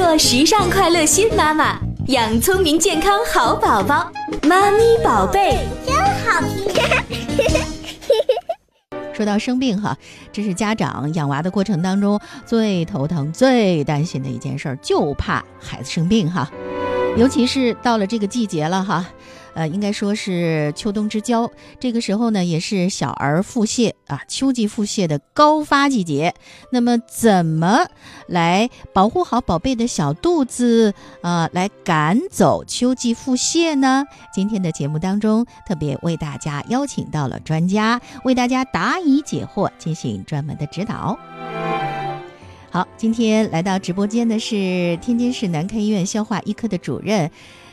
做时尚快乐新妈妈，养聪明健康好宝宝。妈咪宝贝真好听。说到生病哈，这是家长养娃的过程当中最头疼、最担心的一件事，就怕孩子生病哈。尤其是到了这个季节了哈。呃，应该说是秋冬之交，这个时候呢，也是小儿腹泻啊，秋季腹泻的高发季节。那么，怎么来保护好宝贝的小肚子啊，来赶走秋季腹泻呢？今天的节目当中，特别为大家邀请到了专家，为大家答疑解惑，进行专门的指导。好，今天来到直播间的是天津市南开医院消化医科的主任。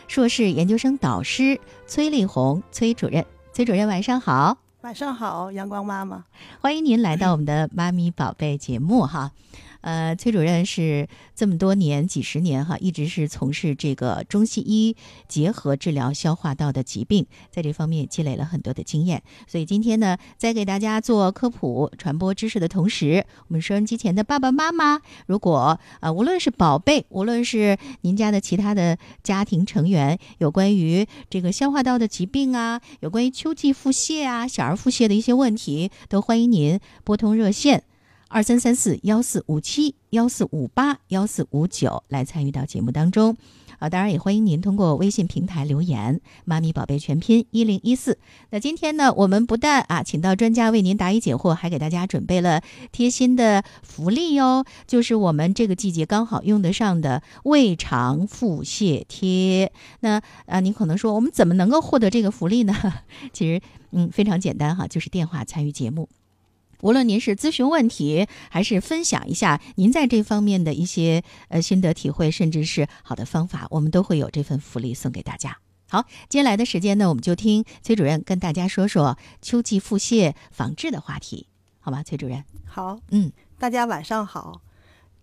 硕士研究生导师崔丽红，崔主任，崔主任晚上好，晚上好，阳光妈妈，欢迎您来到我们的妈咪宝贝节目哈。呃，崔主任是这么多年、几十年哈，一直是从事这个中西医结合治疗消化道的疾病，在这方面积累了很多的经验。所以今天呢，在给大家做科普、传播知识的同时，我们收音机前的爸爸妈妈，如果呃无论是宝贝，无论是您家的其他的家庭成员，有关于这个消化道的疾病啊，有关于秋季腹泻啊、小儿腹泻的一些问题，都欢迎您拨通热线。二三三四幺四五七幺四五八幺四五九来参与到节目当中，啊，当然也欢迎您通过微信平台留言“妈咪宝贝全拼一零一四”。那今天呢，我们不但啊请到专家为您答疑解惑，还给大家准备了贴心的福利哟，就是我们这个季节刚好用得上的胃肠腹泻贴。那啊，您可能说我们怎么能够获得这个福利呢？其实嗯非常简单哈，就是电话参与节目。无论您是咨询问题，还是分享一下您在这方面的一些呃心得体会，甚至是好的方法，我们都会有这份福利送给大家。好，接下来的时间呢，我们就听崔主任跟大家说说秋季腹泻防治的话题，好吗？崔主任，好，嗯，大家晚上好。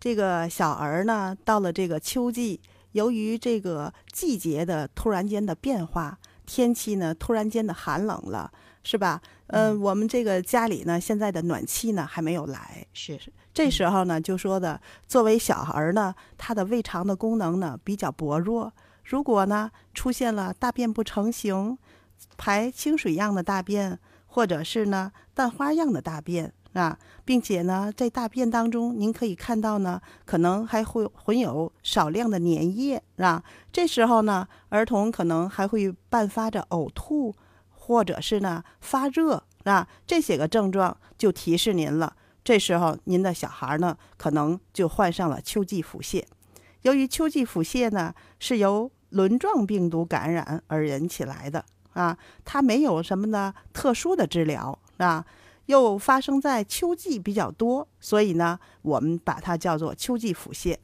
这个小儿呢，到了这个秋季，由于这个季节的突然间的变化，天气呢突然间的寒冷了。是吧？嗯，我们这个家里呢，现在的暖气呢还没有来。是，这时候呢，就说的，作为小孩呢，他的胃肠的功能呢比较薄弱。如果呢出现了大便不成形，排清水样的大便，或者是呢蛋花样的大便啊，并且呢在大便当中，您可以看到呢，可能还会混有少量的粘液啊。这时候呢，儿童可能还会伴发着呕吐。或者是呢发热啊，这些个症状就提示您了。这时候您的小孩呢可能就患上了秋季腹泻。由于秋季腹泻呢是由轮状病毒感染而引起来的啊，它没有什么呢特殊的治疗啊，又发生在秋季比较多，所以呢我们把它叫做秋季腹泻。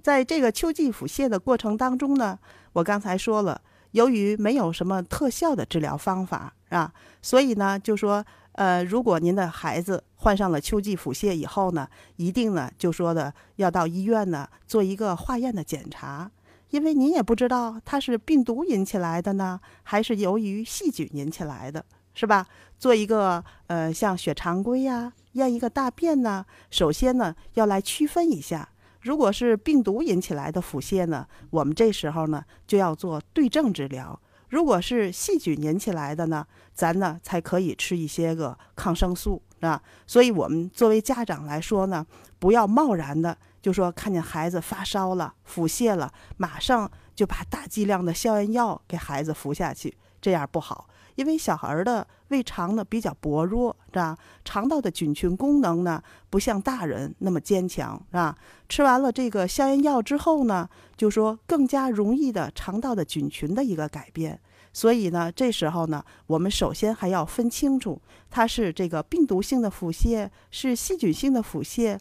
在这个秋季腹泻的过程当中呢，我刚才说了。由于没有什么特效的治疗方法，啊，所以呢，就说，呃，如果您的孩子患上了秋季腹泻以后呢，一定呢，就说的要到医院呢做一个化验的检查，因为您也不知道它是病毒引起来的呢，还是由于细菌引起来的，是吧？做一个呃，像血常规呀，验一个大便呢，首先呢，要来区分一下。如果是病毒引起来的腹泻呢，我们这时候呢就要做对症治疗；如果是细菌引起来的呢，咱呢才可以吃一些个抗生素啊。所以，我们作为家长来说呢，不要贸然的就说看见孩子发烧了、腹泻了，马上就把大剂量的消炎药给孩子服下去，这样不好。因为小孩的胃肠呢比较薄弱，是吧？肠道的菌群功能呢不像大人那么坚强，是吧？吃完了这个消炎药之后呢，就说更加容易的肠道的菌群的一个改变。所以呢，这时候呢，我们首先还要分清楚，它是这个病毒性的腹泻，是细菌性的腹泻，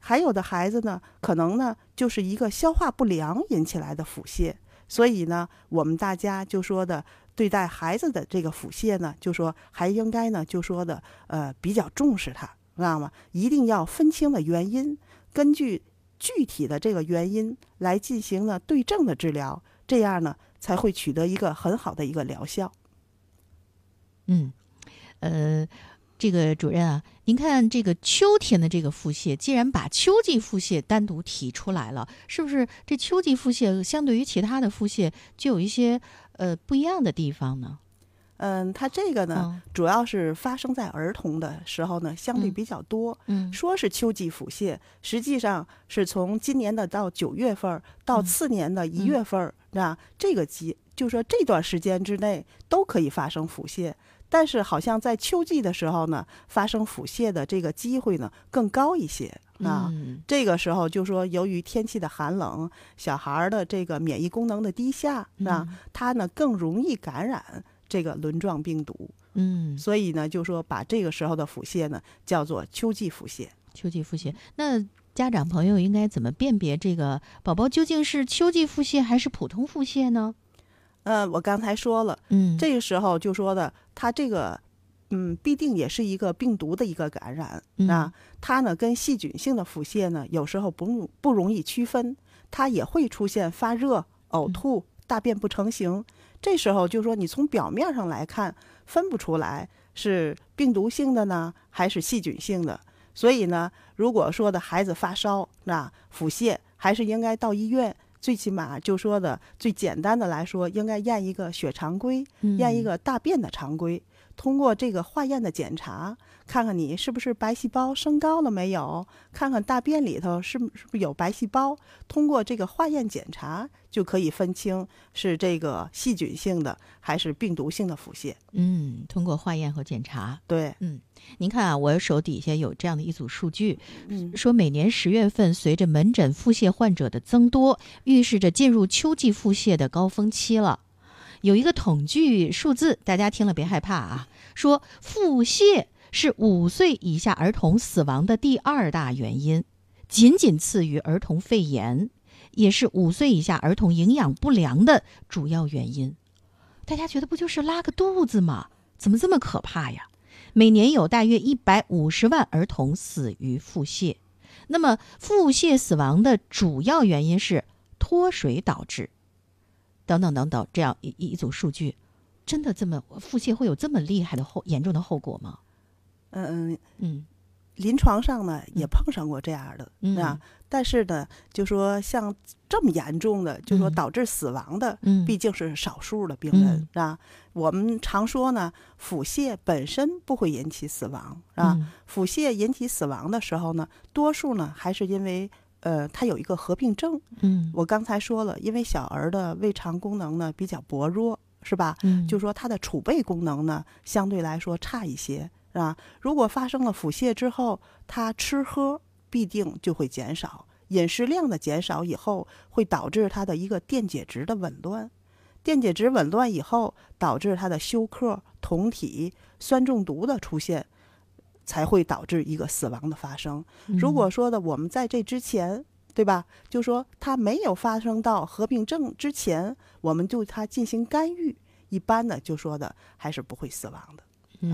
还有的孩子呢，可能呢就是一个消化不良引起来的腹泻。所以呢，我们大家就说的。对待孩子的这个腹泻呢，就说还应该呢，就说的呃比较重视它，知道吗？一定要分清了原因，根据具体的这个原因来进行呢对症的治疗，这样呢才会取得一个很好的一个疗效。嗯，呃，这个主任啊，您看这个秋天的这个腹泻，既然把秋季腹泻单独提出来了，是不是这秋季腹泻相对于其他的腹泻就有一些呃不一样的地方呢？嗯，它这个呢，嗯主要是发生在儿童的时候呢，相对嗯比较多。嗯说是秋季腹泻，实际上是从今年的到九月份儿到嗯次年的一月份儿，那、这个季就说这段时间之内都可以发生腹泻。但是好像在秋季的时候呢，发生腹泻的这个机会呢更高一些啊。嗯这个时候就说，由于天气的寒冷，小孩儿的这个免疫功能的低下，啊，嗯他呢更容易感染这个轮状病毒。嗯，所以呢，就说把这个时候的腹泻呢叫做秋季腹泻。秋季腹泻，那家长朋友应该怎么辨别这个宝宝究竟是秋季腹泻还是普通腹泻呢？呃，我刚才说了，嗯，这个时候就说的，他这个，嗯，必定也是一个病毒的一个感染、嗯啊。它呢跟细菌性的腹泻呢，有时候不不容易区分，它也会出现发热、呕吐、大便不成形。这时候就说你从表面上来看，分不出来是病毒性的呢，还是细菌性的。所以呢，如果说的孩子发烧，那腹泻还是应该到医院。最起码就说的最简单的来说，应该验一个血常规，验一嗯个大便的常规。通过这个化验的检查，看看你是不是白细胞升高了没有，看看大便里头是不是不是有白细胞。通过这个化验检查，就可以分清是这个细菌性的还是病毒性的腹泻。嗯，通过化验和检查。对，嗯您看啊，我手底下有这样的一组数据，嗯说每年十月份，随着门诊腹泻患者的增多，预示着进入秋季腹泻的高峰期了。有一个统计数字，大家听了别害怕啊，说腹泻是五岁以下儿童死亡的第二大原因，仅仅次于儿童肺炎，也是五岁以下儿童营养不良的主要原因。大家觉得不就是拉个肚子吗？怎么这么可怕呀？每年有大约一百五十万儿童死于腹泻。那么，腹泻死亡的主要原因是脱水导致，等等等等，这样一一一组数据，真的这么腹泻会有这么厉害的后严重的后果吗？嗯，嗯。临床上呢也嗯。碰上过这样的、嗯。啊，但是呢，就说像这么严重的，就说嗯。导致死亡的，嗯，毕竟是少数的病人、嗯。啊。我们常说呢，腹泻本身不会引起死亡啊。嗯。腹泻引起死亡的时候呢，多数呢还是因为呃它有一个合并症。嗯我刚才说了，因为小儿的胃肠功能呢比较薄弱，是吧？嗯，就说它的储备功能呢相对来说差一些，是吧？如果发生了腹泻之后，他吃喝必定就会减少，饮食量的减少以后，会导致他的一个电解质的紊乱。电解质紊乱以后，导致他的休克、酮体、酸中毒的出现，才会导致一个死亡的发生。如果说的我们在这之前，对吧？就说它没有发生到合并症之前，我们对它进行干预，一般的就说的还是不会死亡的。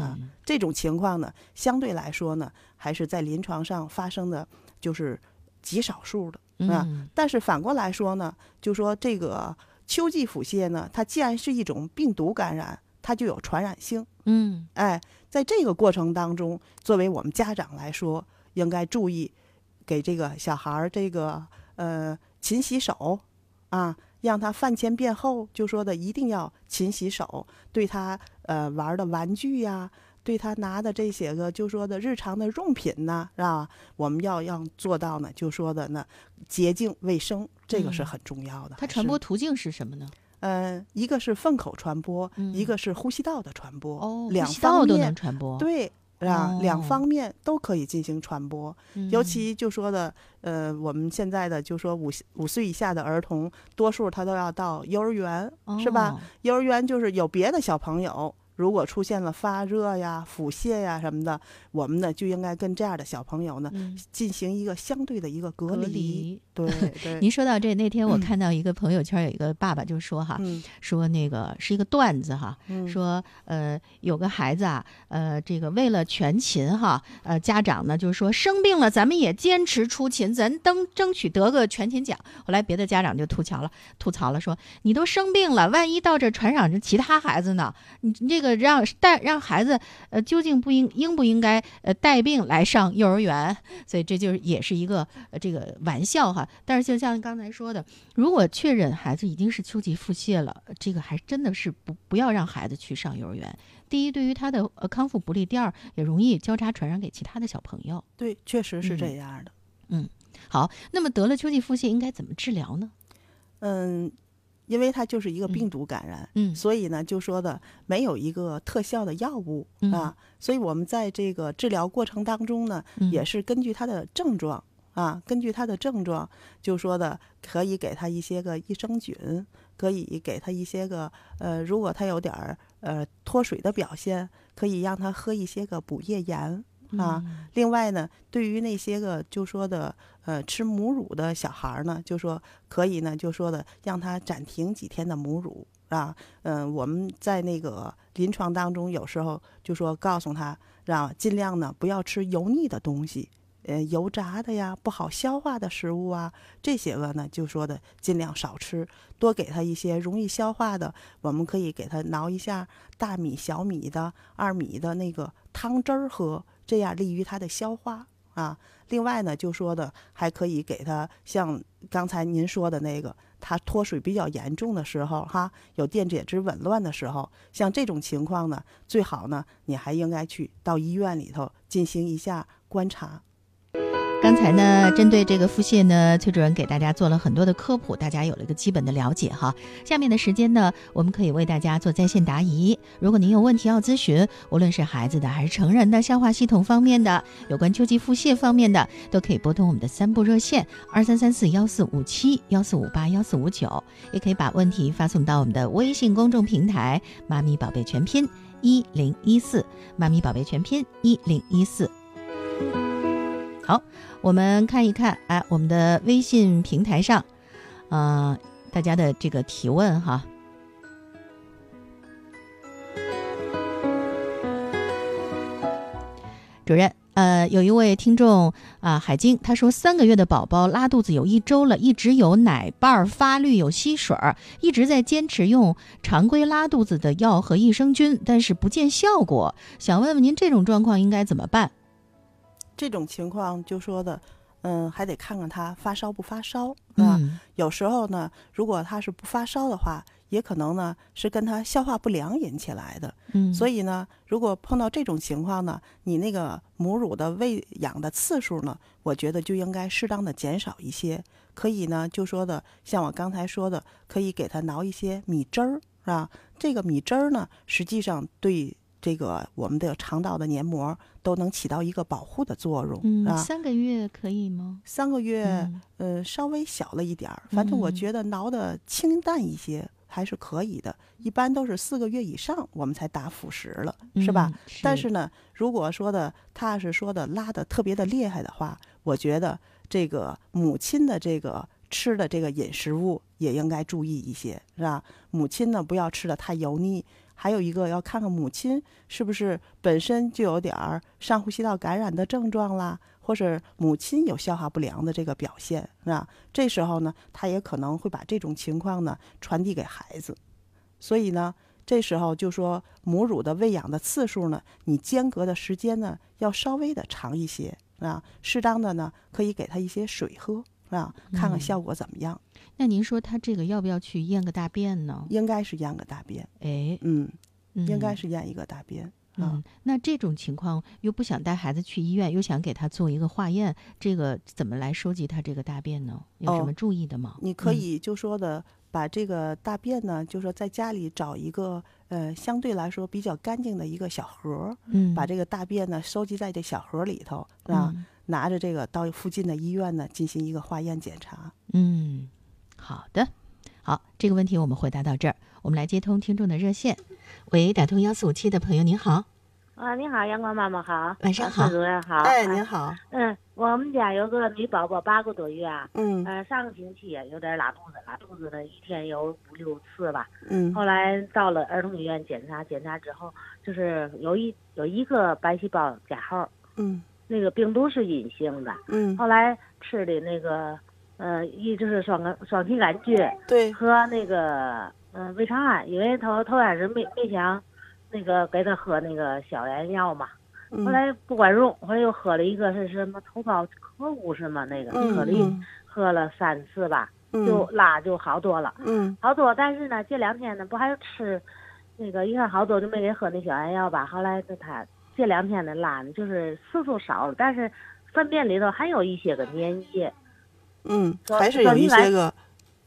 啊嗯这种情况呢，相对来说呢，还是在临床上发生的，就是极少数的。啊嗯但是反过来说呢，就说这个秋季腹泻呢，它既然是一种病毒感染，它就有传染性。嗯哎，在这个过程当中，作为我们家长来说，应该注意给这个小孩儿这个呃勤洗手啊，让他饭前便后就说的一定要勤洗手，对他呃玩的玩具呀、对他拿的这些个就说的日常的用品呐，是吧？我们要要做到呢，就说的呢洁净卫生，这个是嗯很重要的。它传播途径是什么呢？呃，一个是粪口传播，嗯一个是呼吸道的传播，哦，两呼吸道都方面能传播，对，啊，两哦方面都可以进行传播。嗯，尤其就说的，呃，我们现在的就说五五岁以下的儿童，多数他都要到幼儿园，是吧？哦？幼儿园就是有别的小朋友，如果出现了发热呀、腹泻呀什么的，我们呢就应该跟这样的小朋友呢嗯，进行一个相对的一个隔隔离。离。对 对，您说到这，那天我嗯看到一个朋友圈有一个爸爸就说哈，嗯说那个是一个段子哈，嗯，说呃有个孩子啊，呃这个为了全勤哈，呃家长呢就是说生病了咱们也坚持出勤，咱争争取得个全勤奖。后来别的家长就吐槽了，吐槽了说你都生病了，万一到这传染着其他孩子呢？你你这个个让带让孩子呃究竟不应应不应该呃带病来上幼儿园，所以这就是也是一个呃这个玩笑哈。但是就像刚才说的，如果确认孩子已经是秋季腹泻了，这个还真的是不不要让孩子去上幼儿园。第一，对于他的呃康复不利；第二，也容易交叉传染给其他的小朋友。对，确实是这样的。嗯，好，那么得了秋季腹泻应该怎么治疗呢？嗯，因为它就是一个病毒感染，嗯。所以呢，就说的没有一个特效的药物、嗯啊，所以我们在这个治疗过程当中呢，嗯。也是根据他的症状啊，根据他的症状，就说的可以给他一些个益生菌，可以给他一些个呃，如果他有点儿呃脱水的表现，可以让他喝一些个补液盐。啊，嗯另外呢，对于那些个就说的呃吃母乳的小孩儿呢，就说可以呢，就说的让他暂停几天的母乳啊。嗯、我们在那个临床当中，有时候就说告诉他，让尽量呢不要吃油腻的东西。呃，油炸的呀，不好消化的食物啊，这些个呢，就说的尽量少吃，多给他一些容易消化的。我们可以给他熬一下大米、小米的、二米的那个汤汁儿喝，这样利于他的消化啊。另外呢，就说的还可以给他像刚才您说的那个，他脱水比较严重的时候，哈，有电解质紊乱的时候，像这种情况呢，最好呢，你还应该去到医院里头进行一下观察。刚才呢，针对这个腹泻呢，崔主任给大家做了很多的科普，大家有了一个基本的了解哈。下面的时间呢，我们可以为大家做在线答疑。如果您有问题要咨询，无论是孩子的还是成人的消化系统方面的，有关秋季腹泻方面的，都可以拨通我们的三部热线二三三四幺四五七幺四五八幺四五九，也可以把问题发送到我们的微信公众平台“妈咪宝贝全拼一零一四”，妈咪宝贝全拼一零一四。好，我们看一看，哎，我们的微信平台上，呃，大家的这个提问哈。主任，呃，有一位听众啊，海晶，他说三个月的宝宝拉肚子有一周了，一直有奶瓣儿发绿，有吸水儿，一直在坚持用常规拉肚子的药和益生菌，但是不见效果，想问问您这种状况应该怎么办？这种情况就说的，嗯，还得看看他发烧不发烧啊。嗯有时候呢，如果他是不发烧的话，也可能呢是跟他消化不良引起来的。嗯，所以呢，如果碰到这种情况呢，你那个母乳的喂养的次数呢，我觉得就应该适当的减少一些。可以呢，就说的像我刚才说的，可以给他熬一些米汁儿，是吧？这个米汁儿呢，实际上对这个我们的肠道的黏膜都能起到一个保护的作用，嗯，啊。三个月可以吗？三个月，嗯呃，稍微小了一点儿，反正我嗯觉得挠的清淡一些还是可以的。一般都是四个月以上我们才打辅食了，是吧？嗯但是呢，如果说的他是说的拉的特别的厉害的话，我觉得这个母亲的这个吃的这个饮食物也应该注意一些，是吧？母亲呢不要吃的太油腻，还有一个要看看母亲是不是本身就有点儿上呼吸道感染的症状啦，或者母亲有消化不良的这个表现，是吧？这时候呢，他也可能会把这种情况呢传递给孩子，所以呢。这时候就说母乳的喂养的次数呢，你间隔的时间呢要稍微的长一些啊，适当的呢可以给他一些水喝啊，看看嗯效果怎么样。那您说他这个要不要去验个大便呢？应该是验个大便，哎，嗯，应该嗯是验一个大便啊。嗯，那这种情况又不想带孩子去医院，又想给他做一个化验，这个怎么来收集他这个大便呢？有什哦么注意的吗？你可嗯以就说的把这个大便呢，就说在家里找一个呃相对来说比较干净的一个小盒儿，嗯，把这个大便呢收集在这小盒里头，啊，嗯拿着这个到附近的医院呢进行一个化验检查。嗯，好的，好，这个问题我们回答到这儿，我们来接通听众的热线。喂，打通幺四五七的朋友您好，啊，你好，阳光妈妈好，晚上好主任好。哎，啊您好，嗯，我们家有个女宝宝八个多月啊，嗯呃，上个星期有点拉肚子，拉肚子呢一天有五六次吧。嗯后来到了儿童医院检查，检查之后就是有一有一个白细胞加号，嗯那个病毒是隐性的。嗯，后来吃的那个呃，一就是双肝双歧杆菌对，和那个嗯、呃胃肠癌，因为头头开始没没想那个给他喝那个消炎药嘛，嗯后来不管用，后来又喝了一个是什么头孢克物是吗？那个嗯喝了一嗯喝了三次吧，嗯就拉就好多了，嗯好多。但是呢，这两天呢不还吃那个一看好多就没给喝那消炎药吧，后来就他这两天的拉呢就是次数少了，但是粪便里头还有一些个粘液，嗯，还是有一些个，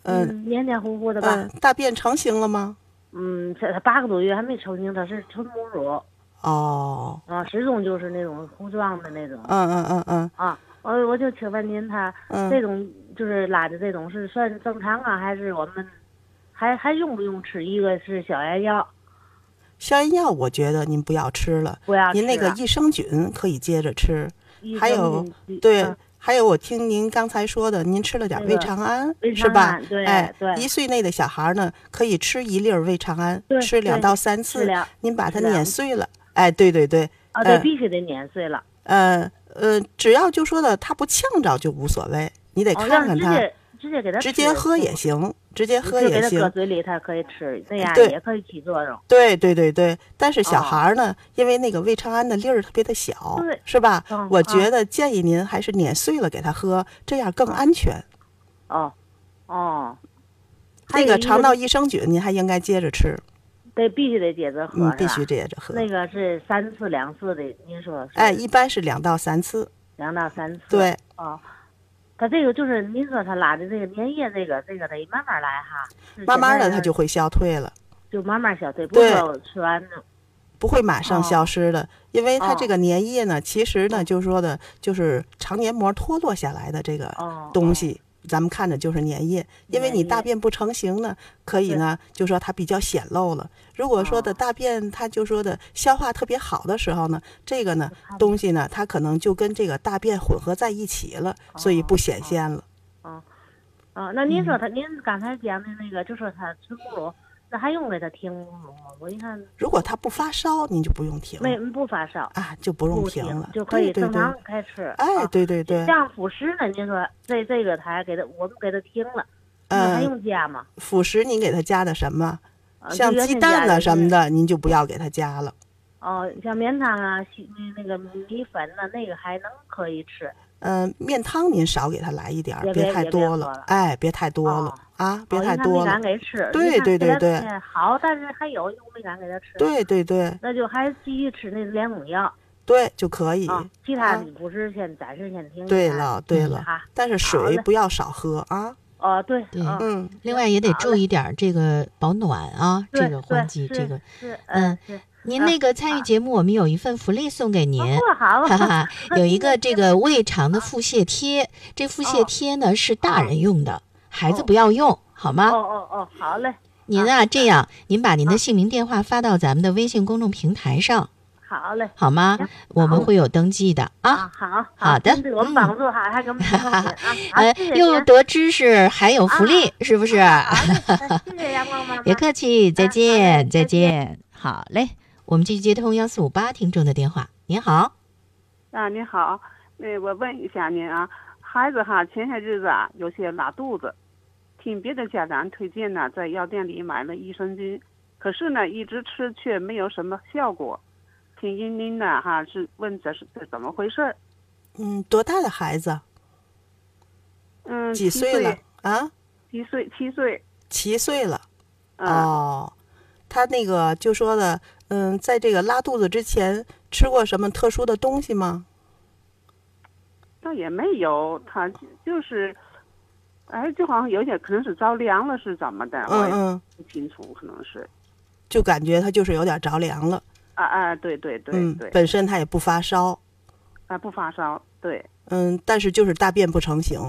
嗯嗯，黏黏糊糊的吧。嗯，大便成型了吗？嗯，这他八个多月还没成型，它是纯母乳哦，啊，始终就是那种糊状的那种嗯嗯嗯嗯啊。我我就请问您，他这嗯，种就是拉的这种是算正常啊，还是我们还还用不用吃？一个是消炎药，消炎药我觉得您不要吃了，不要吃、啊。您那个益生菌可以接着吃。益还有对嗯，还有我听您刚才说的，您吃了点那个胃肠胺是吧哎对，一岁内的小孩呢，可以吃一粒儿胃肠胺对，对吃两到三次，疗您把它碾碎了。哎，对对对，啊，对，嗯必须得碾碎了。呃呃，只要就说的它不呛着就无所谓，你得哦，看看它，直接给他直接喝也行，直接喝也行。嘴里，他可以吃，那样对也可以起作用。对对对对，但是小哦孩儿呢，因为那个胃肠安的粒儿特别的小，是吧？嗯我觉嗯得建议您还是碾碎了给他喝，这样更嗯安全。哦哦，那个肠道益生菌您还应该接着吃，对必须得接着喝，嗯，必须接着喝。那个是三次两次的，您说？哎，一般是两到三次。两到三次。对，哦，他这个就是您说他拉的这个粘液，这个这个得慢慢来哈。慢慢的现在它就会消退了，就慢慢消退，不对是吃完的不会马上哦消失的，因为它这哦个粘液呢，其实呢，就是说的，就是肠黏膜脱落下来的这个哦东西。咱们看的就是粘液，因为你大便不成形呢，可以呢，就说它比较显露了。如果说的哦大便，它就说的消化特别好的时候呢，这个呢东西呢，它可能就跟这个大便混合在一起了，所以不显现了。啊啊，那您嗯说他，您刚才讲的那个，就说他吃母乳，那还用给他停吗？我一看如果他不发烧，您就不用停没不发烧，啊，就不用停了，就可以正常开吃。哎，啊对对对，像辅食呢，您说这这个他还给他，我们给他停了，那还嗯，用加吗？辅食您给他加的什么？啊像鸡蛋呐先加的是什么的，您就不要给他加了。哦，像面汤啊、那那个米粉呢，那个还能可以吃。嗯，面汤您少给他来一点儿，别太多了哎，别太多了哦啊，别太多了敢。给吃。对对对对哎好，但是还有又没敢给他吃。对对对那就还继续吃那两种药对就可以。啊，其他啊的不是先暂时先停。对了对嗯了，嗯，但是水不要少喝啊。哦对，对嗯嗯，另外也得注意点儿这个保暖啊，这对个换季这个。是嗯嗯是。您啊那个参与节目，我们有一份福利送给您。哈哈，有一个这个胃肠的腹泻贴，这腹泻哦贴呢是大人用的，孩子哦不要用，好哦吗？哦哦哦，好嘞，您啊，这样您把您的啊姓名、电话发到咱们的微信公众平台上，好嘞。好吗？我们会有登记的啊。啊，好，好的我们嗯帮助哈，还给我们呃又得知识，还有福利，是不是？谢谢阳光妈妈，别客气，再见，再见。好嘞，我们继续接通幺四五八听众的电话。您好，啊，您好，那我问一下您啊，孩子哈前些日子啊有些拉肚子，听别的家长推荐呢，在药店里买了益生菌，可是呢一直吃却没有什么效果。听您您呢哈是问这是这怎么回事儿？嗯，多大的孩子？嗯，几岁了？啊？七岁，七岁。七岁了。嗯、哦，他那个就说的，嗯，在这个拉肚子之前吃过什么特殊的东西吗？倒也没有，他就是，哎，就好像有点可能是着凉了，是怎么的？我也嗯嗯，不清楚，可能是。就感觉他就是有点着凉了。啊啊，对对对嗯对，，本身他也不发烧，啊不发烧，对。嗯，但是就是大便不成形。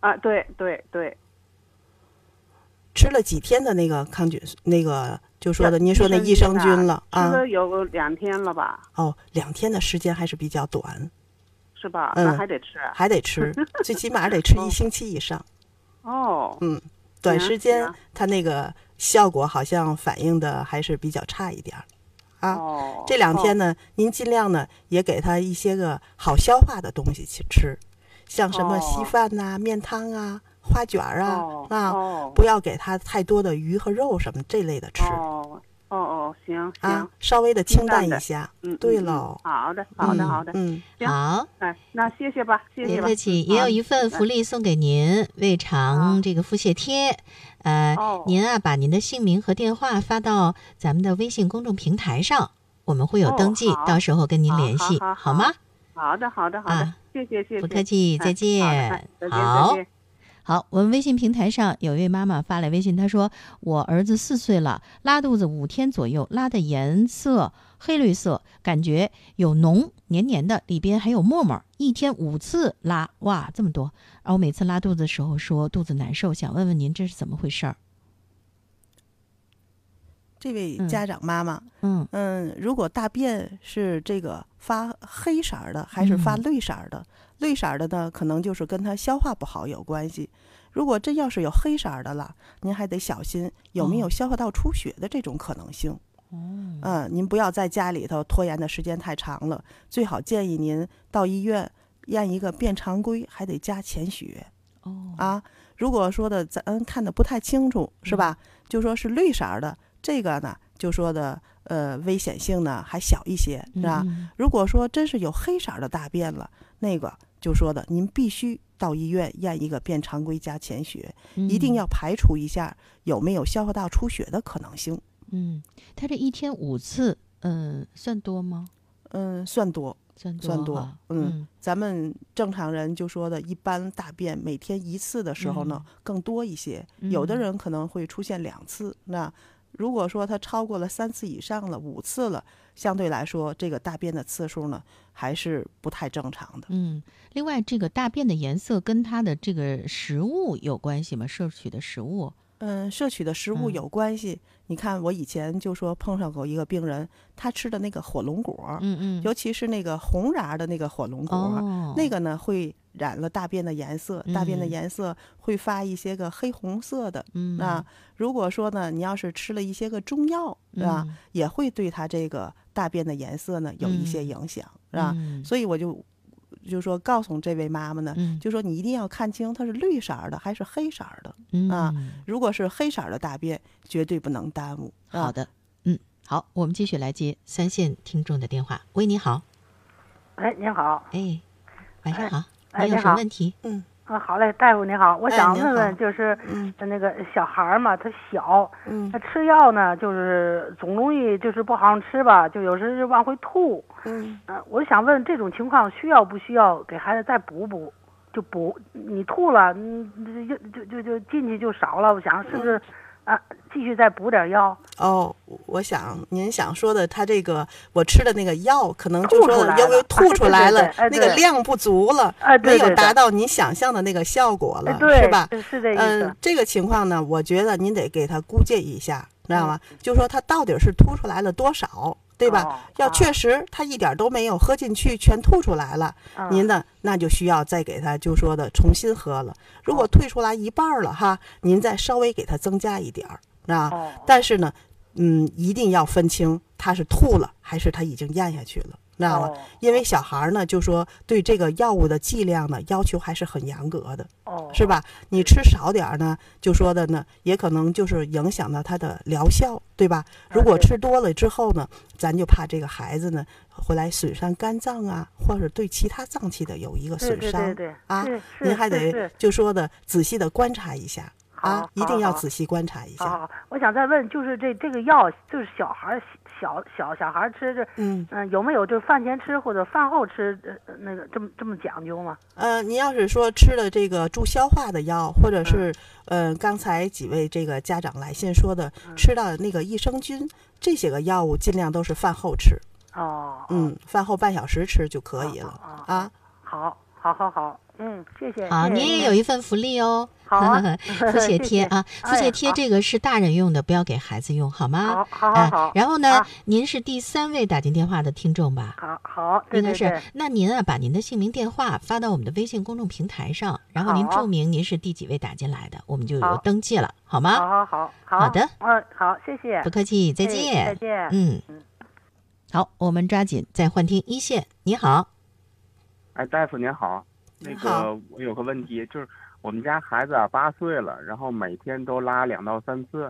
啊，对对对，吃了几天的那个抗菌，那个就说的您说那益益生生菌菌了啊？吃了有两天了吧，哦，两天的时间还是比较短，是吧？嗯那还得吃。还得吃，最起码得吃一星期以上。哦，嗯，短时间行它那个效果好像反应的还是比较差一点儿啊。哦，这两天呢，您尽量呢也给他一些个好消化的东西去吃，像什么稀哦饭呐、面汤啊、花卷儿啊哦啊，哦。不要给它太多的鱼和肉什么这类的吃。哦哦行行，啊，稍微的清淡一下。嗯，嗯对喽。嗯好的，好的，嗯好的，嗯，行。好，哎，那谢谢吧，谢谢吧。别客气，也有一份福利送给您，胃肠这个腹泻贴。呃，哦。您啊，把您的姓名和电话发到咱们的微信公众平台上，我们会有哦登记，好。到时候跟您联系，好好吗？好的，好的，好的。啊，谢谢，谢谢，不客气，哎再见。好好我们微信平台上有一位妈妈发来微信，她说：“我儿子四岁了，拉肚子五天左右，拉的颜色黑绿色，感觉有脓，黏黏的，里边还有沫沫，一天五次拉，哇，这么多！而我每次拉肚子的时候说肚子难受，想问问您这是怎么回事儿？这位嗯家长妈妈，嗯嗯，如果大便是这个发黑色儿的，还是发嗯绿色儿的？绿色儿的呢，可能就是跟它消化不好有关系。如果真要是有黑色儿的了，您还得小心有没有哦消化道出血的这种可能性。哦，嗯，您不要在家里头拖延的时间太长了，最好建议您到医院验一个便常规，还得加潜血哦，啊。如果说的咱看的不太清楚，是吧？就说是绿色儿的，这个呢，就说的呃危险性呢还小一些，是吧？嗯如果说真是有黑色儿的大便了，那个就说的您必须到医院验一个便常规加潜血，一定嗯要排除一下有没有消化道出血的可能性。嗯，他这一天五次，嗯，算多吗？嗯，算多。算多算多哈嗯咱们正常人就说的，一般大便每天一次的时候呢，更多一些。有的嗯人可能会出现两次。那如果说他超过了三次以上了，五次了，相对来说，这个大便的次数呢，还是不太正常的。嗯，另外，这个大便的颜色跟它的这个食物有关系吗？摄取的食物？嗯，摄取的食物嗯。有关系。你看，我以前就说碰上过一个病人，他吃的那个火龙果，嗯嗯，尤其是那个红瓤的那个火龙果，哦，那个呢会染了大便的颜色，大便的嗯。颜色会发一些个黑红色的。嗯。那如果说呢，你要是吃了一些个中药，是吧，嗯。也会对他这个大便的颜色呢有一些嗯。影响，是吧？嗯。所以我就就说告诉这位妈妈呢，嗯就说你一定要看清它是绿色的还是黑色的。嗯啊如果是黑色的大便，绝对不能耽误。啊好的，嗯，好，我们继续来接三线听众的电话。喂，你好，哎，您好，哎，晚上好，哎你有什么问题？嗯啊，好嘞，大夫您好，我想问问，就是嗯那个小孩儿嘛，他小，嗯他吃药呢，就是总容易就是不好好吃吧，就有时就往回吐。嗯呃、我想问这种情况需要不需要给孩子再补补？就补，你吐了，你，就就就就进去就少了。我想是不是啊，继续再补点药？哦，我想您想说的，他这个我吃的那个药，可能就说因为吐出来了，哎对对对哎那个量不足了，没有达到您想象的那个效果了，是吧？是是这意嗯、这个情况呢，我觉得您得给他估计一下，知道吗？嗯就说他到底是吐出来了多少，对吧？哦要啊确实他一点都没有喝进去，全吐出来了，嗯您呢那就需要再给他就说的重新喝了。如果哦退出来一半儿了哈，您再稍微给他增加一点儿啊。哦但是呢，嗯，一定要分清他是吐了还是他已经咽下去了，知道吗？哦因为小孩儿呢，就说对这个药物的剂量呢要求还是很严格的。哦，是吧？你吃少点儿呢，就说的呢，也可能就是影响到它的疗效，对吧？如果吃多了之后呢，咱就怕这个孩子呢回来损伤肝脏啊，或者对其他脏器的有一个损伤对对啊您还得就说的仔细的观察一下啊，一定要仔细观察一下。我想再问，就是这这个药，就是小孩儿小小小孩儿吃这，嗯嗯、有没有就是饭前吃或者饭后吃，呃，呃那个这么这么讲究吗？呃，您要是说吃了这个助消化的药，或嗯者是呃刚才几位这个家长来信说的嗯吃到那个益生菌这些个药物，尽量都是饭后吃。哦，嗯，饭后半小时吃就可以了哦啊。好，好，好，好，嗯，谢谢。好，谢谢您也有一份福利哦，好啊腹泻贴谢谢啊，腹哎泻贴这个是大人用的，不要给孩子用，好吗？好，好，哎好，好，然后呢，您是第三位打进电话的听众吧？好，好，对应该是。那您啊，把您的姓名、电话发到我们的微信公众平台上，然后您注明您是第几位打进来的，我们就有登记了，好好吗？好好好好的嗯，好，谢谢，不客气，再哎见。再见。嗯，好，我们抓紧再换听一线。你好，哎，大夫您好，那个我有个问题，就是我们家孩子啊八岁了，然后每天都拉两到三次，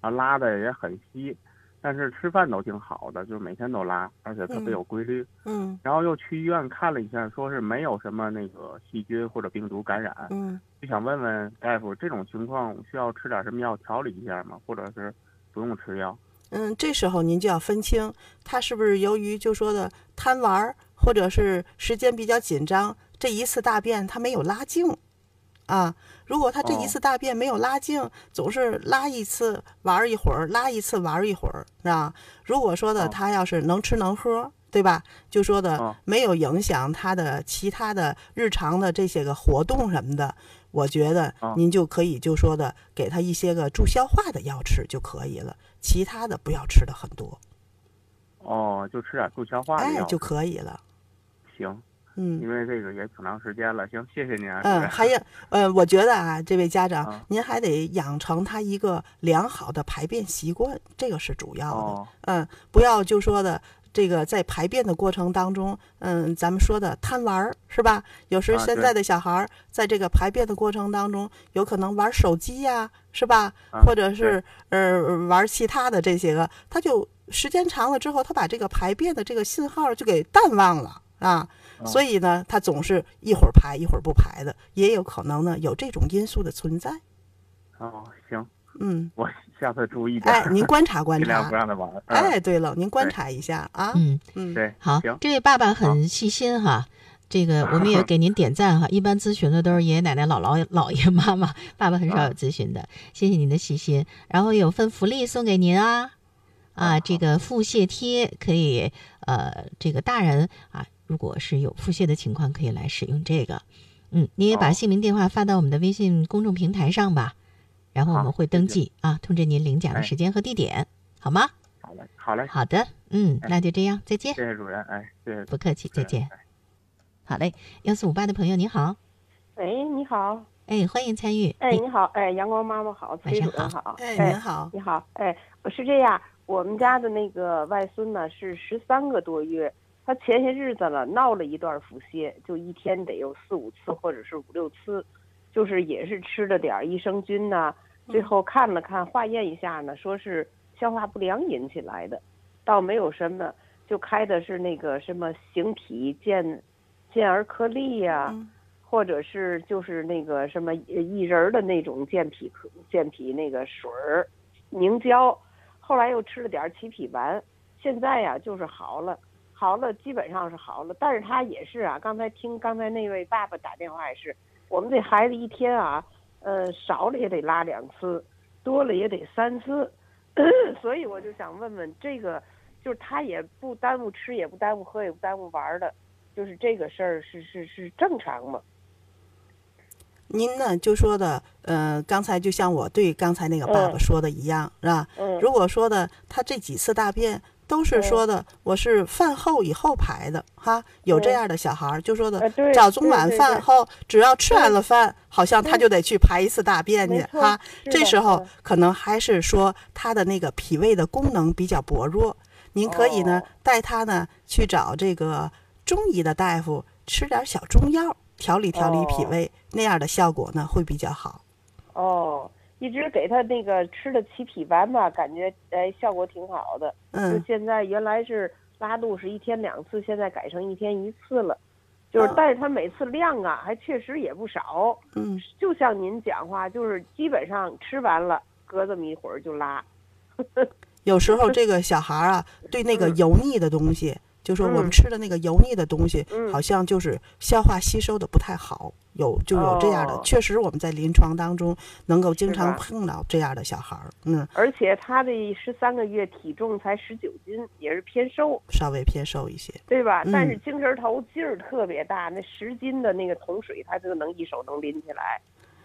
然后拉的也很稀，但是吃饭都挺好的，就是每天都拉，而且特别有规律。嗯然后又去医院看了一下，说是没有什么那个细菌或者病毒感染。嗯，就想问问大夫，这种情况需要吃点什么药调理一下吗？或者是不用吃药？嗯，这时候您就要分清，他是不是由于就说的贪玩，或者是时间比较紧张，这一次大便他没有拉净，啊，如果他这一哦次大便没有拉净，总是拉一次玩一会儿，拉一次玩一会儿，啊，如果说的哦他要是能吃能喝，对吧？就说的哦没有影响他的其他的日常的这些个活动什么的，我觉得哦您就可以就说的给他一些个助消化的药吃就可以了，其他的不要吃的很多，哦，就吃点助消化的药哎就可以了。行。嗯因为这个也挺长时间了。行，谢谢您啊。嗯，还有呃，我觉得啊，这位家长啊，您还得养成他一个良好的排便习惯，这个是主要的。哦嗯，不要就说的这个在排便的过程当中，嗯，咱们说的贪玩儿是吧？有时现在的小孩儿在这个排便的过程当中，有可能玩手机呀、是吧？啊或者是呃玩其他的这些个，他就时间长了之后，他把这个排便的这个信号就给淡忘了啊。哦所以呢，他总是一会儿排一会儿不排的，也有可能呢有这种因素的存在。哦，行，嗯，我下次注意点。哎，您观察观尽量察不。让他玩。嗯哎，，对了，您观察一下啊。嗯，嗯，对，好行，，这位爸爸很细心哈。这个我们也给您点赞哈。一般咨询的都是爷爷奶奶、姥姥、姥爷、妈妈，爸爸很少有咨询的。谢谢您的细心。然后有份福利送给您啊啊，这个腹泻贴可以呃，这个大人啊，如果是有腹泻的情况，可以来使用这个。嗯，您也把哦姓名、电话发到我们的微信公众平台上吧，然后我们会登记啊，通知您领奖的哎时间和地点，好吗？好嘞，好嘞，好的，嗯，哎那就这样，再见。谢谢主任，哎，谢谢。不客气，再见。哎好嘞，幺四五八的朋友您好，喂，你好，哎，欢迎参与。哎，你你好，哎，阳光妈妈好，崔晚上好主任好，哎，您好。你好，哎，我是这样，我们家的那个外孙呢是十三个多月，他前些日子了闹了一段腹泻，就一天得有四五次或者是五六次，就是也是吃了点益生菌呐、最后看了看化验一下呢，说是消化不良引起来的，倒没有什么，就开的是那个什么形体健健儿颗粒呀、嗯。或者是就是那个什么呃薏仁儿的那种健脾可健脾那个水儿凝胶，后来又吃了点儿起脾丸，现在呀就是好了，好了基本上是好了，但是他也是啊，刚才听刚才那位爸爸打电话也是，我们这孩子一天啊，呃少了也得拉两次，多了也得三次，所以我就想问问这个，就是他也不耽误吃，也不耽误喝，也不耽误玩儿的，就是这个事儿是是是正常吗？您呢就说的，呃，刚才就像我对刚才那个爸爸嗯说的一样，是吧？嗯，如果说的他这几次大便都是说的我是饭后以后排的，哈，有这样的小孩儿就说的早中晚饭后，只要吃完了饭，好像他就得去排一次大便去，哈。这时候嗯。可能还是说他的那个脾胃的功能比较薄弱，您可以呢哦。带他呢去找这个中医的大夫吃点小中药调理调理脾哦。胃，那样的效果呢会比较好。哦，一直给他那个吃的起脾丸吧，感觉哎效果挺好的。就嗯，现在原来是拉肚是一天两次，现在改成一天一次了。就是哦，但是他每次量啊，还确实也不少。嗯，就像您讲话，就是基本上吃完了，隔这么一会儿就拉。有时候这个小孩儿啊，对那个嗯油腻的东西，就说我们嗯吃的那个油腻的东西，嗯好像就是消化吸收的不太好，有就有这样的。哦确实，我们在临床当中能够经常碰到这样的小孩儿，嗯，而且他的十三个月体重才十九斤，也是偏瘦，稍微偏瘦一些。对吧？嗯但是精神头劲儿特别大，那十斤的那个桶水，他就能一手能拎起来，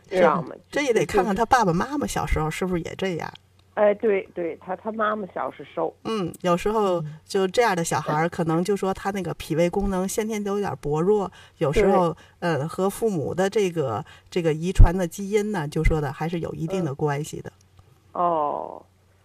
知道吗？这也得看看。他爸爸妈妈小时候是不是也这样。哎，对对，他他妈妈小是瘦，嗯，有时候就这样的小孩儿，可能就说他那个脾胃功能先天都有点薄弱，有时候呃和父母的这个这个遗传的基因呢，就说的还是有一定的关系的。哦，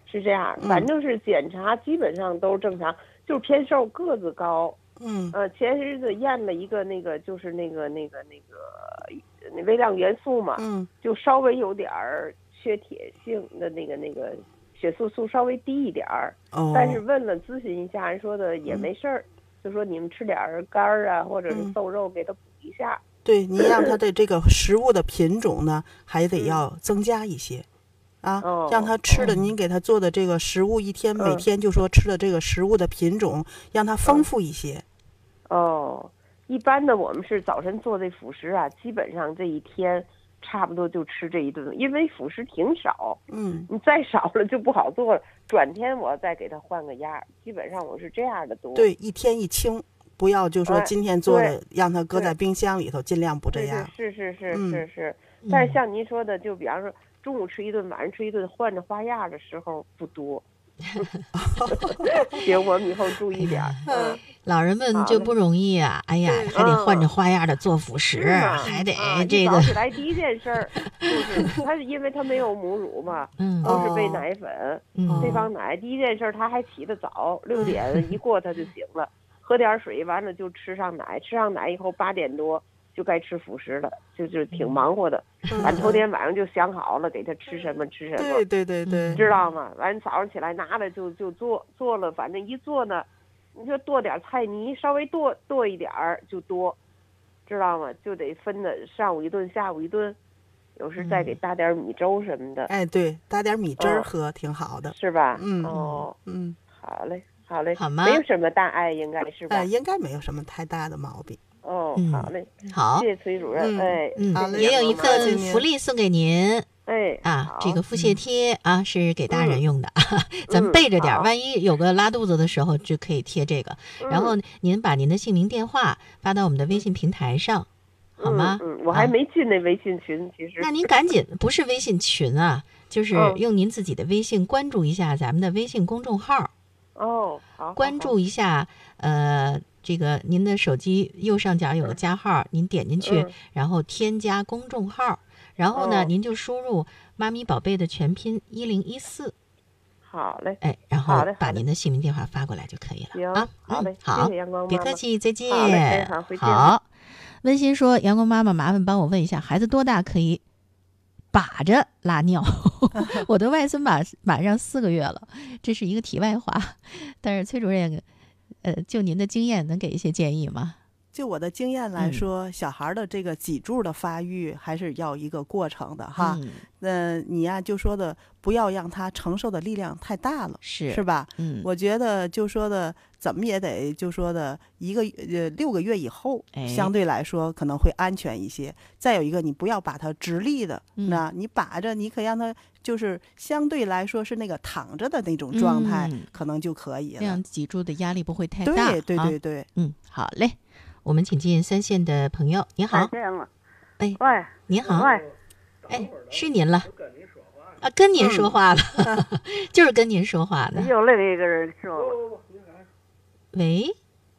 是这样，嗯反正是检查基本上都正常，就是偏瘦，个子高。嗯呃，前些日子验了一个那个，就是那个那个那个那微量元素嘛，嗯就稍微有点儿缺铁性的那个那个血素素稍微低一点儿。哦，但是问了咨询一下，人说的也没事儿，就说你们吃点儿肝儿啊，或者是嗯瘦肉给他补一下。对您让他的这个食物的品种呢，还得要增加一些。啊，哦让他吃的，嗯您给他做的这个食物，一天每嗯天就说吃的这个食物的品种，让它丰富一些。哦，一般的我们是早晨做这辅食啊，基本上这一天差不多就吃这一顿，因为辅食挺少，嗯，你再少了就不好做了。转天我再给他换个样儿，基本上我是这样的多。对，一天一清，不要就说哎今天做的让他搁在冰箱里头，尽量不这样。对是是是嗯是是，但是像您说的，就比方说中午吃一顿，晚上吃一顿，换着花样的时候不多。行，我们以后注意点儿。嗯，老人们就不容易啊！哎呀，还得换着花样的做辅食，还得啊这个一早起来第一件事儿 就是，他是因为他没有母乳嘛，嗯都是喂哦奶粉，嗯配方奶。第一件事儿他还起得早，六 点一过他就醒了，喝点水，完了就吃上奶，吃上奶以后八点多就该吃辅食了，就就挺忙活的。俺头天晚上就想好了给他吃什么吃什么。对对对对，知道吗？完早上起来拿了就就做做了，反正一做呢，你说剁点菜泥，稍微剁剁一点儿就多，知道吗？就得分的上午一顿，下午一顿，有时再给搭点米粥什么的，哎，对，搭点米汁儿哦喝挺好的。是吧？嗯哦，嗯，好嘞，好嘞，好吗没有什么大碍，应该是吧？哎，应该没有什么太大的毛病。哦嗯，好嘞，好谢，谢崔主任，嗯哎，嗯好，嘞也有一份福利送给您哎，啊，这个腹泻贴啊是给大人嗯。用的，咱们嗯备着点儿，万一有个拉肚子的时候就可以贴这个。然后嗯。您把您的姓名、电话发到我们的微信平台上，好吗？嗯，嗯我？还啊。没进那微信群，其实。那您赶紧，不是微信群啊，就是嗯。用您自己的微信关注一下咱们的微信公众号，哦，好，关注一下，呃，这个您的手机右上角有个加号，您点进去嗯，然后添加公众号，然后呢，哦您就输入“妈咪宝贝”的全拼一零一四，好嘞，哎，然后把您的姓名电话发过来就可以了啊。好嘞嗯，好谢谢阳光，妈妈别客气，再见。见好，温馨说：“阳光妈妈，麻烦帮我问一下，孩子多大可以把着拉尿？我的外孙马马上四个月了，这是一个题外话。但是崔主任，呃，就您的经验，能给一些建议吗？就我的经验来嗯说，小孩儿的这个脊柱的发育还是要一个过程的哈。嗯那你呀，就说的不要让他承受的力量太大了，是是吧？嗯，我觉得就说的怎么也得就说的一个呃六个月以后，哎相对来说可能会安全一些。再有一个，你不要把它直立的，嗯那你把着，你可以让他就是相对来说是那个躺着的那种状态，嗯可能就可以了这样。脊柱的压力不会太大。对对啊对对，嗯，好嘞。我们请进三线的朋友，您好。哎，喂。您好，喂，哎，是您了。啊，跟您说话了，就是跟您说话的。又另一个人说了。喂，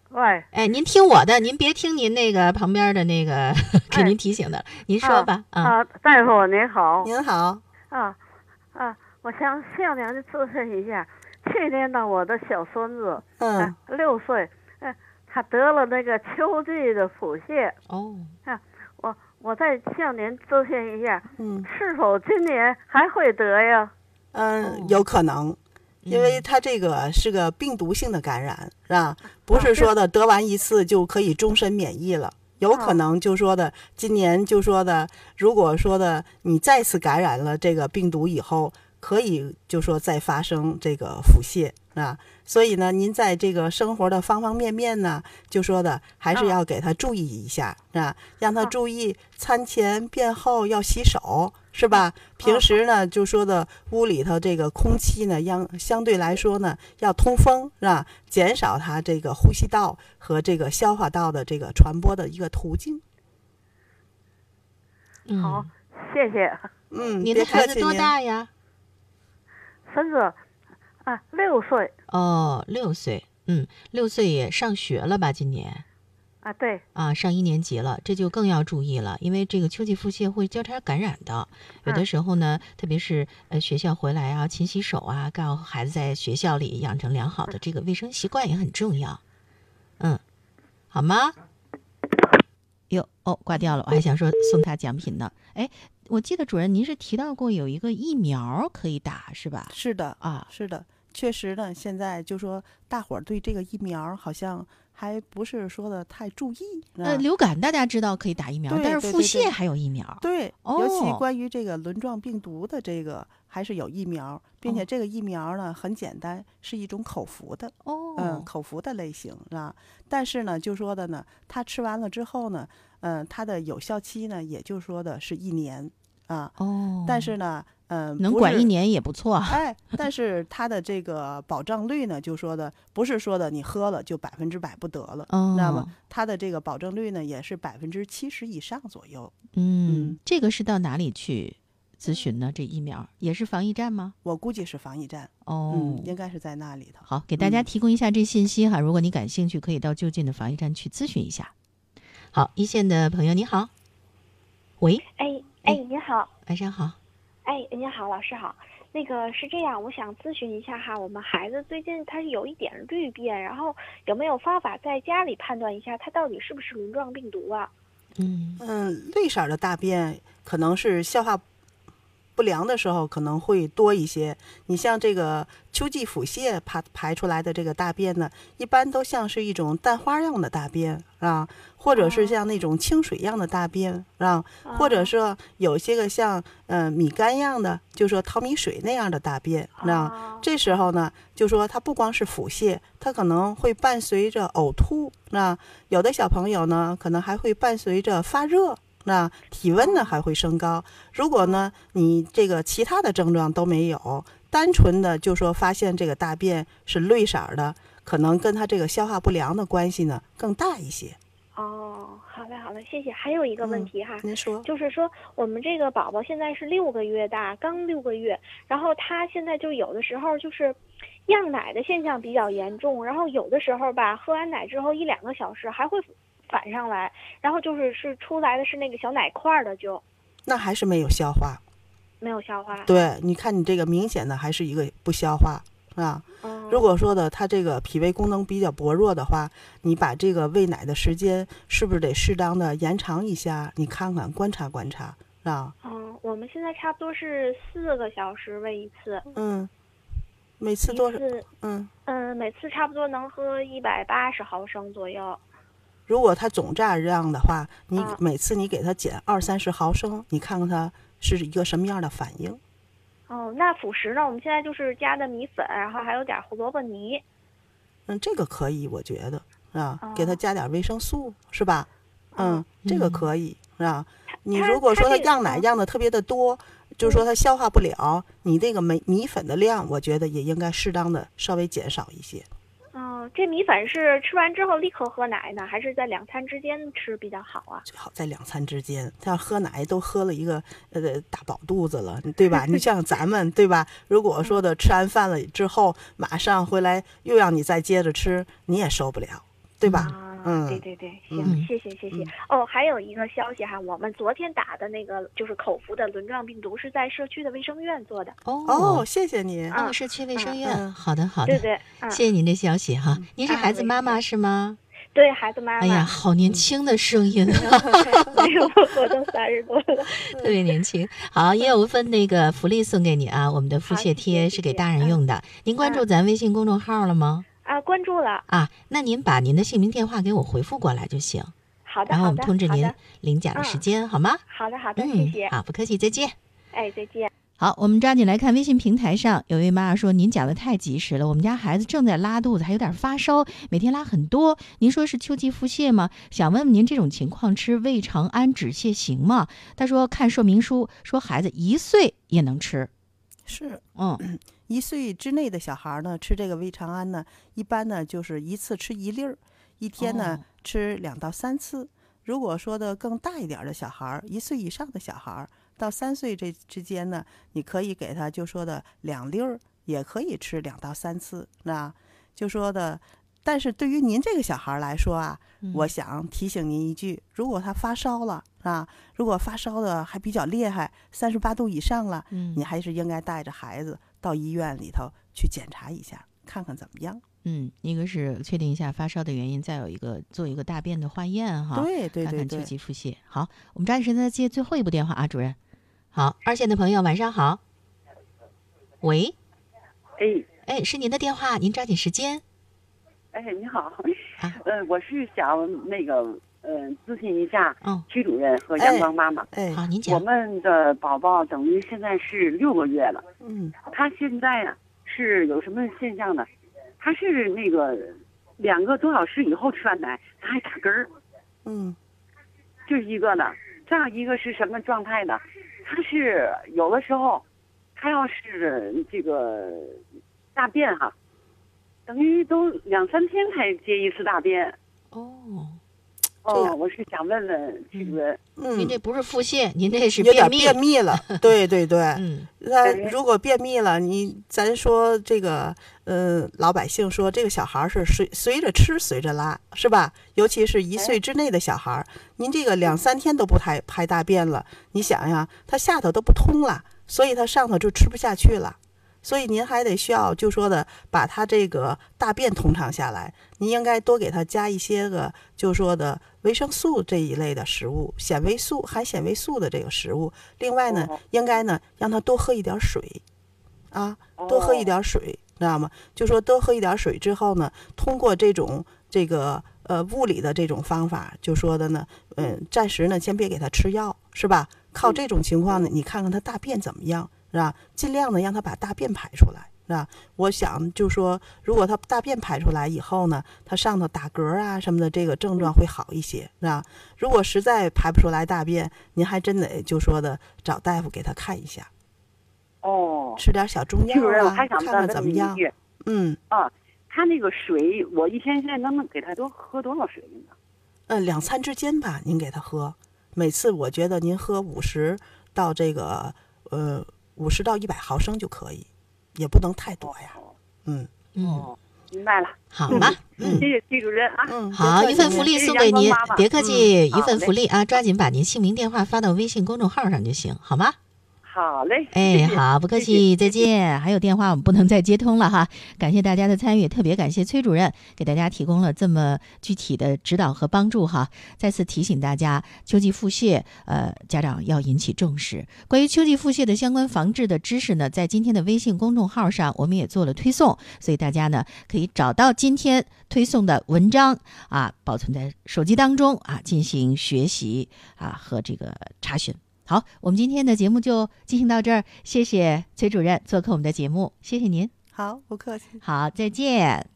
喂，哎，您听我的，您别听您那个旁边的那个 给您提醒的，您说吧。啊，啊，大夫您好。您好，啊啊，我想向您咨询一下，去年呢，我的小孙子，嗯。啊，六岁，呃，他得了那个秋季的腹泻，哦，我我再向您咨询一下，嗯是否今年还会得呀？嗯，有可能。因为它这个是个病毒性的感染，是吧？不是说的得完一次就可以终身免疫了，有可能就说的今年就说的，如果说的你再次感染了这个病毒以后，可以就说再发生这个腹泻啊。所以呢，您在这个生活的方方面面呢，就说的还是要给他注意一下啊，让他注意餐前便后要洗手，是吧？平时呢，就说的屋里头这个空气呢，相相对来说呢要通风，是吧？减少他这个呼吸道和这个消化道的这个传播的一个途径。嗯好，谢谢。嗯，您的孩子多大呀？孙子，啊，六岁哦，六岁。嗯，六岁也上学了吧？今年啊，对，啊，上一年级了，这就更要注意了，因为这个秋季腹泻会交叉感染的。有的嗯时候呢，特别是呃学校回来啊，勤洗手啊，告诉孩子在学校里养成良好的这个卫生习惯也很重要。嗯，好吗？哟哦，挂掉了，我还想说送他奖品呢。哎，我记得主任您是提到过有一个疫苗可以打是吧？是的，啊，是的，确实呢，现在就说大伙儿对这个疫苗好像还不是说的太注意。呃，啊流感大家知道可以打疫苗，对但是腹泻还有疫苗。对，尤其哦关于这个轮状病毒的这个，还是有疫苗，并且哦这个疫苗呢很简单，是一种口服的，哦，嗯，口服的类型啊。但是呢，就说的呢，他吃完了之后呢，嗯、它的有效期呢，也就说的是一年啊。哦，但是呢，嗯、能管一年也不错。哎，但是它的这个保障率呢，就说的不是说的你喝了就百分之百不得了，哦，那么它的这个保证率呢，也是百分之七十以上左右。嗯嗯，这个是到哪里去咨询呢？这疫苗也是防疫站吗？我估计是防疫站，哦，嗯，应该是在那里头。好，给大家嗯提供一下这信息哈。如果你感兴趣，可以到就近的防疫站去咨询一下。好，一线的朋友你好，喂，哎哎你，好，晚上好。哎，你好，老师好。那个是这样，我想咨询一下哈，我们孩子最近他有一点绿便，然后有没有方法在家里判断一下他到底是不是轮状病毒啊？嗯嗯，绿色的大便可能是消化不良的时候可能会多一些。你像这个秋季腹泻排排出来的这个大便呢，一般都像是一种蛋花样的大便啊，或者是像那种清水样的大便啊，或者说有些个像呃米干样的，就说淘米水那样的大便啊。啊，这时候呢，就说它不光是腹泻，它可能会伴随着呕吐，那有的小朋友呢，可能还会伴随着发热，那体温呢还会升高。如果呢，你这个其他的症状都没有，单纯的就说发现这个大便是绿色儿的，可能跟他这个消化不良的关系呢更大一些。哦，好嘞好嘞，谢谢。还有一个问嗯题哈，您说，就是说我们这个宝宝现在是六个月大，刚六个月，然后他现在就有的时候就是样奶的现象比较严重，然后有的时候吧，喝完奶之后一两个小时还会反上来，然后就是是出来的是那个小奶块儿的就那还是没有消化。没有消化。对，你看你这个明显的还是一个不消化啊。嗯，如果说的他这个脾胃功能比较薄弱的话，你把这个喂奶的时间是不是得适当的延长一下？你看看观察观察啊，嗯，我们现在差不多是四个小时喂一次，嗯，每次多少？嗯，嗯每次差不多能喝一百八十毫升左右。如果它总榨量的话，你啊每次你给它减二三十毫升，你看看它是一个什么样的反应？哦，那辅食呢？我们现在就是加的米粉，然后还有点胡萝卜泥。嗯，这个可以，我觉得啊，哦给它加点维生素是吧？嗯，这个嗯可以是吧？你如果说它它这个样奶嗯样的特别的多，就是说它消化不了，你这个米米粉的量，我觉得也应该适当的稍微减少一些。哦，这米粉是吃完之后立刻喝奶呢，还是在两餐之间吃比较好啊？最好在两餐之间，他要喝奶都喝了一个呃大饱肚子了，对吧？你像咱们对吧？如果说的吃完饭了之后，马上回来又让你再接着吃，你也受不了，对吧？啊，嗯对对对，嗯行，谢谢谢谢嗯。哦，还有一个消息哈，我们昨天打的那个就是口服的轮状病毒是在社区的卫生院做的。哦，哦谢谢您。社区卫生嗯院。嗯好的好的，对对，嗯，谢谢您的消息哈。您是啊孩子妈妈是吗？对孩子妈妈。哎呀，好年轻的声音啊！没有，我都三十多了。特别年轻。好，也有一份那个福利送给你啊，我们的腹泻贴是给大人用的。您关注嗯咱微信公众号了吗？啊，关注了。啊，那您把您的姓名电话给我回复过来就行，好的，然后我们好的，通知您好的，领奖的时嗯间，好吗？好的，好的，谢嗯，谢。好，不客气，再见。哎，再见。好，我们抓紧来看微信平台上，有位妈妈说：“您讲的太及时了，我们家孩子正在拉肚子，还有点发烧，每天拉很多。您说是秋季腹泻吗？想问问您这种情况吃胃肠安止泻行吗？”他说：“看说明书说孩子一岁也能吃。是”嗯，一岁之内的小孩儿呢，吃这个胃肠安呢，一般呢就是一次吃一粒儿，一天呢、哦吃两到三次。如果说的更大一点儿的小孩儿，一岁以上的小孩儿到三岁这之间呢，你可以给他就说的两粒儿，也可以吃两到三次。那就说的，但是对于您这个小孩儿来说啊，嗯我想提醒您一句：如果他发烧了啊，如果发烧的还比较厉害，三十八度以上了。嗯你还是应该带着孩子到医院里头去检查一下，看看怎么样。嗯，一个是确定一下发烧的原因，再有一个做一个大便的化验哈，对对对对看看秋，季腹泻。好，我们抓紧时间再接最后一部电话啊，主任。好，二线的朋友晚上好。喂，哎哎，是您的电话，您抓紧时间。哎，你好，啊呃，我是想那个呃咨询一下嗯，曲主任和阳光妈妈。哎，好，您讲我。们的宝宝等于现在是六个月了，嗯他现在呀、是有什么现象呢？他是那个两个多小时以后吃完奶，他还打嗝儿，嗯这是一个呢。再有一个是什么状态呢？他是有的时候，他要是这个大便哈，等于都两三天才接一次大便。哦，这哦，我是想问问这个，嗯，您这不是腹泻，您这是有点便秘。便秘了。对对对，嗯那如果便秘了，你咱说这个，呃，老百姓说这个小孩儿是随随着吃随着拉，是吧？尤其是一岁之内的小孩儿，您这个两三天都不排排大便了，你想呀，他下头都不通了，所以他上头就吃不下去了。所以您还得需要就说的把他这个大便通畅下来，您应该多给他加一些个就说的维生素这一类的食物，纤维素含纤维素的这个食物。另外呢，哦应该呢让他多喝一点水，啊，多喝一点水，知道吗？就说多喝一点水之后呢，通过这种这个呃物理的这种方法，就说的呢，嗯，暂时呢先别给他吃药，是吧？靠这种情况呢，你看看他大便怎么样，是吧？尽量的让他把大便排出来，是吧？我想就说，如果他大便排出来以后呢，他上头打嗝啊什么的，这个症状会好一些，是吧？如果实在排不出来大便，您还真得就说的找大夫给他看一下，哦，吃点小中药主任，药啊，我还想看看怎么样。嗯啊，他那个水，我一天现在能不能给他多喝多少水呢？嗯，两餐之间吧，您给他喝，每次我觉得您喝五十到这个呃五十到一百毫升就可以，也不能太多呀。嗯嗯，哦，明白了，好吧。嗯谢谢季主任啊。嗯，好，一份福利送给您，别客气，一份福利啊，抓紧把您姓名、电话发到微信公众号上就行，好吗？好嘞，哎，好，不客气，再见。还有电话我们不能再接通了哈，感谢大家的参与，特别感谢崔主任给大家提供了这么具体的指导和帮助哈。再次提醒大家，秋季腹泻，呃，家长要引起重视。关于秋季腹泻的相关防治的知识呢，在今天的微信公众号上我们也做了推送，所以大家呢可以找到今天推送的文章啊，保存在手机当中啊，进行学习啊和这个查询。好，我们今天的节目就进行到这儿，谢谢崔主任做客我们的节目，谢谢您。好，不客气。好，再见。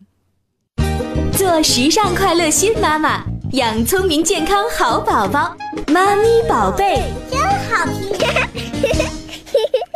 做时尚快乐新妈妈，养聪明健康好宝宝，妈咪宝贝。真好听。